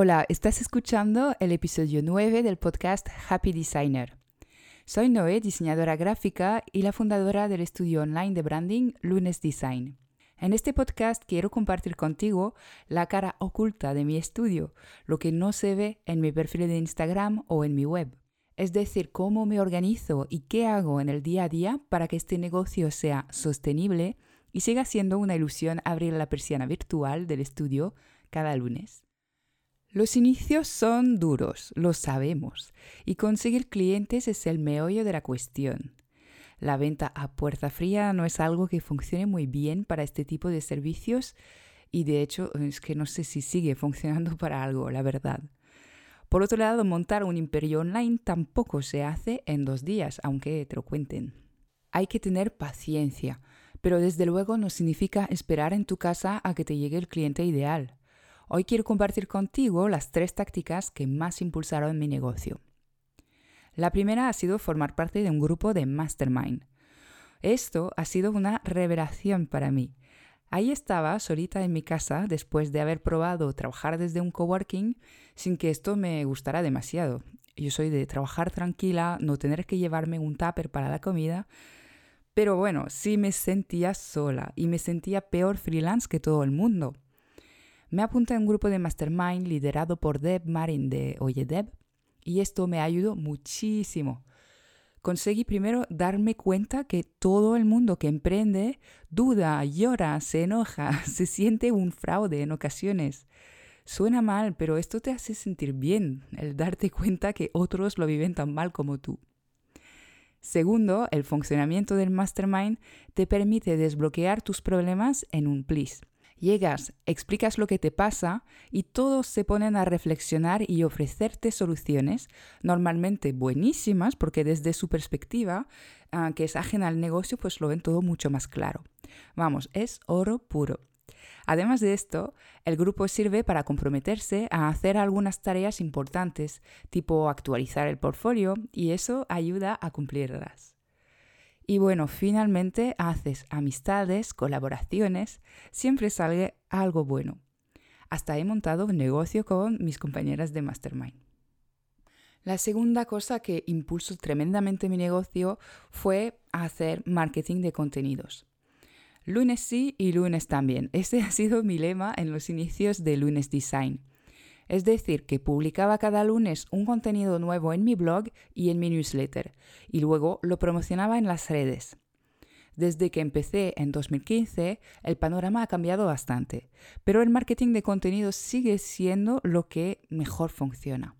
Hola, estás escuchando el episodio 9 del podcast Happy Designer. Soy Noé, diseñadora gráfica y la fundadora del estudio online de branding Lunes Design. En este podcast quiero compartir contigo la cara oculta de mi estudio, lo que no se ve en mi perfil de Instagram o en mi web. Es decir, cómo me organizo y qué hago en el día a día para que este negocio sea sostenible y siga siendo una ilusión abrir la persiana virtual del estudio cada lunes. Los inicios son duros, lo sabemos, y conseguir clientes es el meollo de la cuestión. La venta a puerta fría no es algo que funcione muy bien para este tipo de servicios y de hecho es que no sé si sigue funcionando para algo, la verdad. Por otro lado, montar un imperio online tampoco se hace en dos días, aunque te lo cuenten. Hay que tener paciencia, pero desde luego no significa esperar en tu casa a que te llegue el cliente ideal. Hoy quiero compartir contigo las tres tácticas que más impulsaron mi negocio. La primera ha sido formar parte de un grupo de mastermind. Esto ha sido una revelación para mí. Ahí estaba solita en mi casa después de haber probado trabajar desde un coworking sin que esto me gustara demasiado. Yo soy de trabajar tranquila, no tener que llevarme un tupper para la comida, pero bueno, sí me sentía sola y me sentía peor freelance que todo el mundo. Me apunté a un grupo de mastermind liderado por Deb Marin de Oye Deb y esto me ayudó muchísimo. Conseguí primero darme cuenta que todo el mundo que emprende duda, llora, se enoja, se siente un fraude en ocasiones. Suena mal, pero esto te hace sentir bien, el darte cuenta que otros lo viven tan mal como tú. Segundo, el funcionamiento del mastermind te permite desbloquear tus problemas en un plis. Llegas, explicas lo que te pasa y todos se ponen a reflexionar y ofrecerte soluciones, normalmente buenísimas, porque desde su perspectiva, ah, que es ajena al negocio, pues lo ven todo mucho más claro. Vamos, es oro puro. Además de esto, el grupo sirve para comprometerse a hacer algunas tareas importantes, tipo actualizar el portfolio, y eso ayuda a cumplirlas. Y bueno, finalmente haces amistades, colaboraciones, siempre sale algo bueno. Hasta he montado un negocio con mis compañeras de Mastermind. La segunda cosa que impulsó tremendamente mi negocio fue hacer marketing de contenidos. Lunes sí y lunes también. Este ha sido mi lema en los inicios de Lunes Design. Es decir, que publicaba cada lunes un contenido nuevo en mi blog y en mi newsletter, y luego lo promocionaba en las redes. Desde que empecé en 2015, el panorama ha cambiado bastante, pero el marketing de contenidos sigue siendo lo que mejor funciona.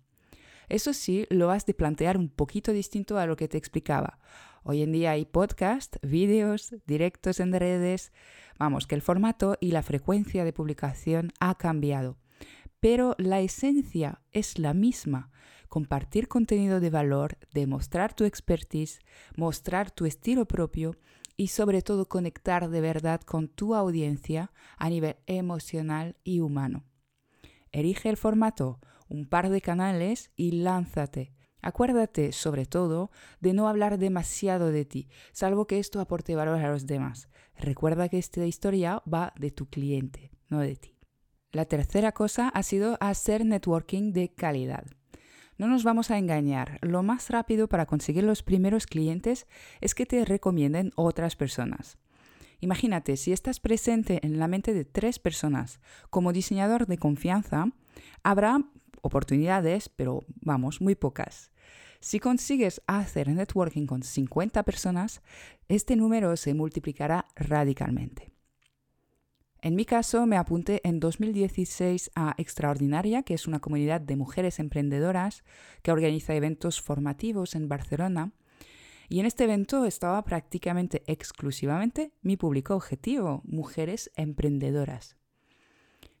Eso sí, lo has de plantear un poquito distinto a lo que te explicaba. Hoy en día hay podcast, vídeos, directos en redes. Vamos, que el formato y la frecuencia de publicación ha cambiado pero la esencia es la misma. Compartir contenido de valor, demostrar tu expertise, mostrar tu estilo propio y sobre todo conectar de verdad con tu audiencia a nivel emocional y humano. Erige el formato, un par de canales y lánzate. Acuérdate, sobre todo, de no hablar demasiado de ti, salvo que esto aporte valor a los demás. Recuerda que esta historia va de tu cliente, no de ti. La tercera cosa ha sido hacer networking de calidad. No nos vamos a engañar, lo más rápido para conseguir los primeros clientes es que te recomienden otras personas. Imagínate, si estás presente en la mente de tres personas como diseñador de confianza, habrá oportunidades, pero vamos, muy pocas. Si consigues hacer networking con 50 personas, este número se multiplicará radicalmente. En mi caso, me apunté en 2016 a Extraordinaria, que es una comunidad de mujeres emprendedoras que organiza eventos formativos en Barcelona. Y en este evento estaba prácticamente exclusivamente mi público objetivo, mujeres emprendedoras.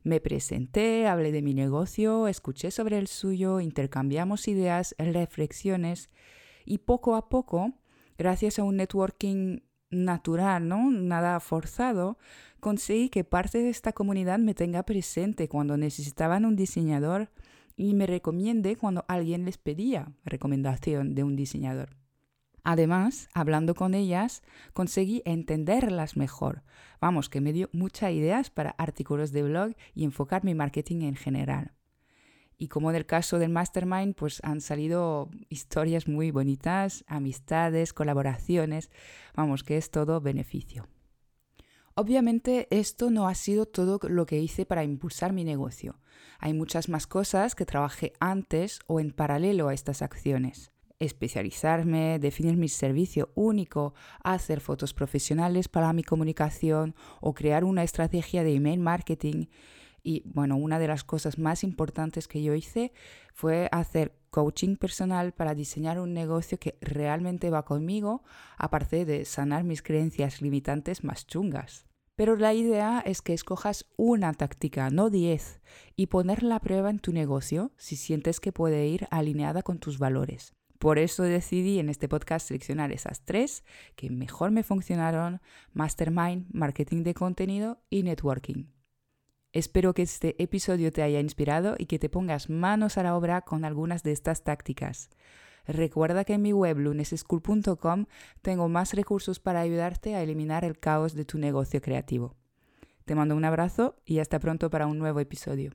Me presenté, hablé de mi negocio, escuché sobre el suyo, intercambiamos ideas, reflexiones y poco a poco, gracias a un networking natural, ¿no? Nada forzado, conseguí que parte de esta comunidad me tenga presente cuando necesitaban un diseñador y me recomiende cuando alguien les pedía recomendación de un diseñador. Además, hablando con ellas, conseguí entenderlas mejor. Vamos, que me dio muchas ideas para artículos de blog y enfocar mi marketing en general. Y como en el caso del Mastermind, pues han salido historias muy bonitas, amistades, colaboraciones, vamos, que es todo beneficio. Obviamente esto no ha sido todo lo que hice para impulsar mi negocio. Hay muchas más cosas que trabajé antes o en paralelo a estas acciones. Especializarme, definir mi servicio único, hacer fotos profesionales para mi comunicación o crear una estrategia de email marketing y bueno, una de las cosas más importantes que yo hice fue hacer coaching personal para diseñar un negocio que realmente va conmigo, aparte de sanar mis creencias limitantes más chungas. Pero la idea es que escojas una táctica, no diez, y ponerla a prueba en tu negocio si sientes que puede ir alineada con tus valores. Por eso decidí en este podcast seleccionar esas tres que mejor me funcionaron, Mastermind, Marketing de Contenido y Networking. Espero que este episodio te haya inspirado y que te pongas manos a la obra con algunas de estas tácticas. Recuerda que en mi web luneseschool.com tengo más recursos para ayudarte a eliminar el caos de tu negocio creativo. Te mando un abrazo y hasta pronto para un nuevo episodio.